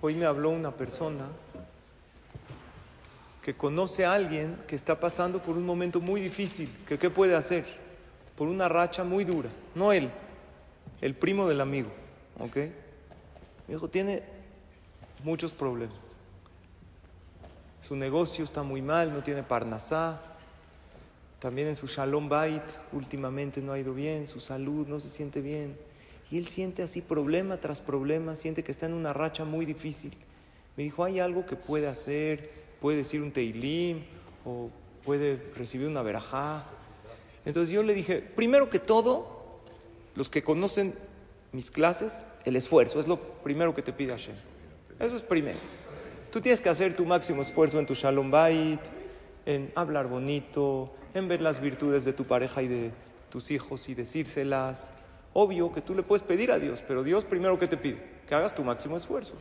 Hoy me habló una persona que conoce a alguien que está pasando por un momento muy difícil, que qué puede hacer, por una racha muy dura, no él, el primo del amigo, ¿ok? Mi hijo tiene muchos problemas. Su negocio está muy mal, no tiene parnasá. También en su shalom bait últimamente no ha ido bien, su salud no se siente bien. Y él siente así problema tras problema, siente que está en una racha muy difícil. Me dijo, ¿hay algo que puede hacer? ¿Puede decir un teilim? ¿O puede recibir una verajá? Entonces yo le dije, primero que todo, los que conocen mis clases, el esfuerzo, es lo primero que te pide Hashem. Eso es primero. Tú tienes que hacer tu máximo esfuerzo en tu shalom bait, en hablar bonito, en ver las virtudes de tu pareja y de tus hijos y decírselas. Obvio que tú le puedes pedir a Dios, pero Dios primero que te pide, que hagas tu máximo esfuerzo.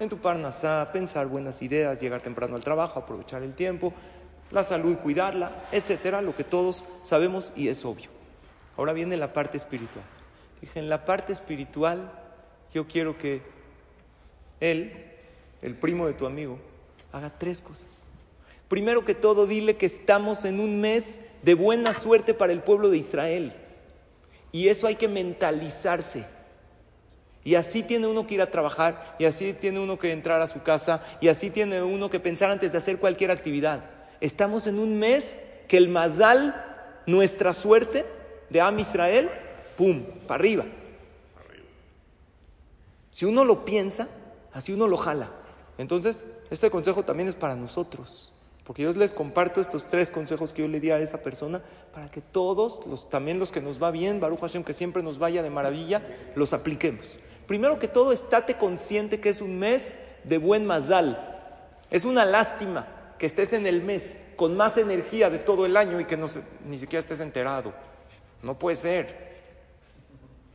En tu parnasá, pensar buenas ideas, llegar temprano al trabajo, aprovechar el tiempo, la salud, cuidarla, etcétera, lo que todos sabemos y es obvio. Ahora viene la parte espiritual. Dije, en la parte espiritual, yo quiero que él, el primo de tu amigo, haga tres cosas. Primero que todo, dile que estamos en un mes de buena suerte para el pueblo de Israel. Y eso hay que mentalizarse. Y así tiene uno que ir a trabajar, y así tiene uno que entrar a su casa, y así tiene uno que pensar antes de hacer cualquier actividad. Estamos en un mes que el Mazal, nuestra suerte de Am Israel, ¡pum!, para arriba. Si uno lo piensa, así uno lo jala. Entonces, este consejo también es para nosotros. Porque yo les comparto estos tres consejos que yo le di a esa persona para que todos, los, también los que nos va bien, Baruch Hashem, que siempre nos vaya de maravilla, los apliquemos. Primero que todo, estate consciente que es un mes de buen mazal. Es una lástima que estés en el mes con más energía de todo el año y que no ni siquiera estés enterado. No puede ser.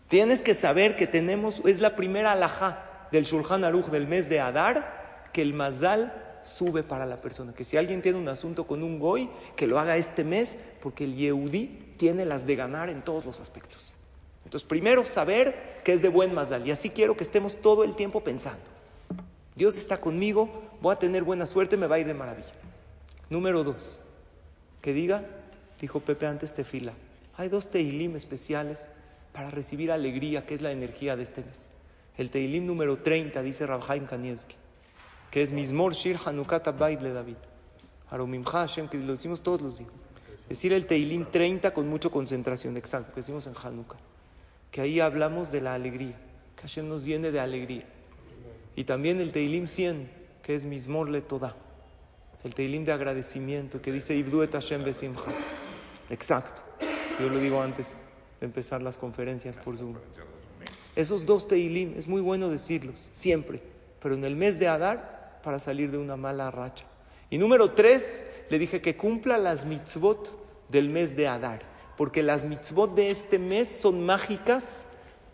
Tienes que saber que tenemos, es la primera alajá del Shulchan Aruch del mes de Adar, que el mazal sube para la persona. Que si alguien tiene un asunto con un goy, que lo haga este mes, porque el Yehudí tiene las de ganar en todos los aspectos. Entonces, primero saber que es de buen mazal. Y así quiero que estemos todo el tiempo pensando. Dios está conmigo, voy a tener buena suerte, me va a ir de maravilla. Número dos, que diga, dijo Pepe antes, tefila. Hay dos teilim especiales para recibir alegría, que es la energía de este mes. El teilim número 30, dice Rabhaim Kanievski que es Mismor Shir Hanukat Abait le David. Hashem, que lo decimos todos los días. Decir el Teilim 30 con mucha concentración, exacto, que decimos en Hanukkah. Que ahí hablamos de la alegría, que Hashem nos llene de alegría. Y también el Teilim 100, que es Mismor le. El Teilim de agradecimiento, que dice Ibduet Hashem Besimcha. Exacto. Yo lo digo antes de empezar las conferencias por Zoom. Esos dos Teilim, es muy bueno decirlos, siempre. Pero en el mes de Adar para salir de una mala racha. Y número tres, le dije que cumpla las mitzvot del mes de Adar, porque las mitzvot de este mes son mágicas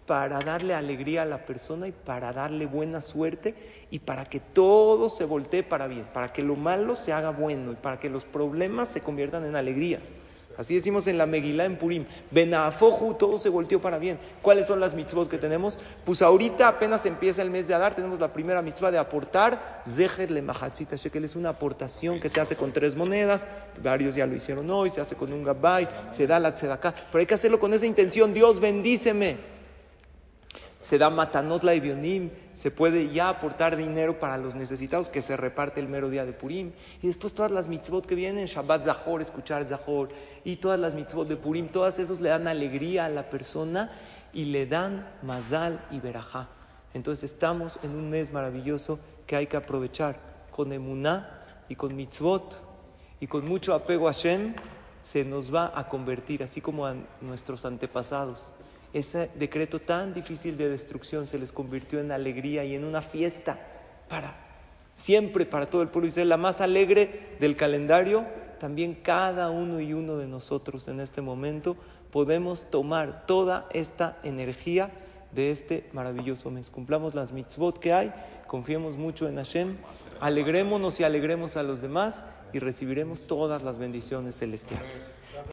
para darle alegría a la persona y para darle buena suerte y para que todo se voltee para bien, para que lo malo se haga bueno y para que los problemas se conviertan en alegrías. Así decimos en la Megilá en Purim. Benafoju, todo se volteó para bien. ¿Cuáles son las mitzvot que tenemos? Pues ahorita apenas empieza el mes de Adar, tenemos la primera mitzvah de aportar. Zeher le mahatzita shekel es una aportación que se hace con tres monedas. Varios ya lo hicieron hoy, se hace con un gabay, se da la tzedaká. Pero hay que hacerlo con esa intención. Dios bendíceme se da matanot la ibionim, se puede ya aportar dinero para los necesitados que se reparte el mero día de Purim. Y después todas las mitzvot que vienen, Shabbat Zahor, escuchar Zahor, y todas las mitzvot de Purim, todas esos le dan alegría a la persona y le dan mazal y verajá. Entonces estamos en un mes maravilloso que hay que aprovechar con emuná y con mitzvot y con mucho apego a Hashem se nos va a convertir, así como a nuestros antepasados ese decreto tan difícil de destrucción se les convirtió en alegría y en una fiesta para siempre para todo el pueblo Israel, la más alegre del calendario. También cada uno y uno de nosotros en este momento podemos tomar toda esta energía de este maravilloso mes. Cumplamos las mitzvot que hay, confiemos mucho en Hashem, alegrémonos y alegremos a los demás y recibiremos todas las bendiciones celestiales.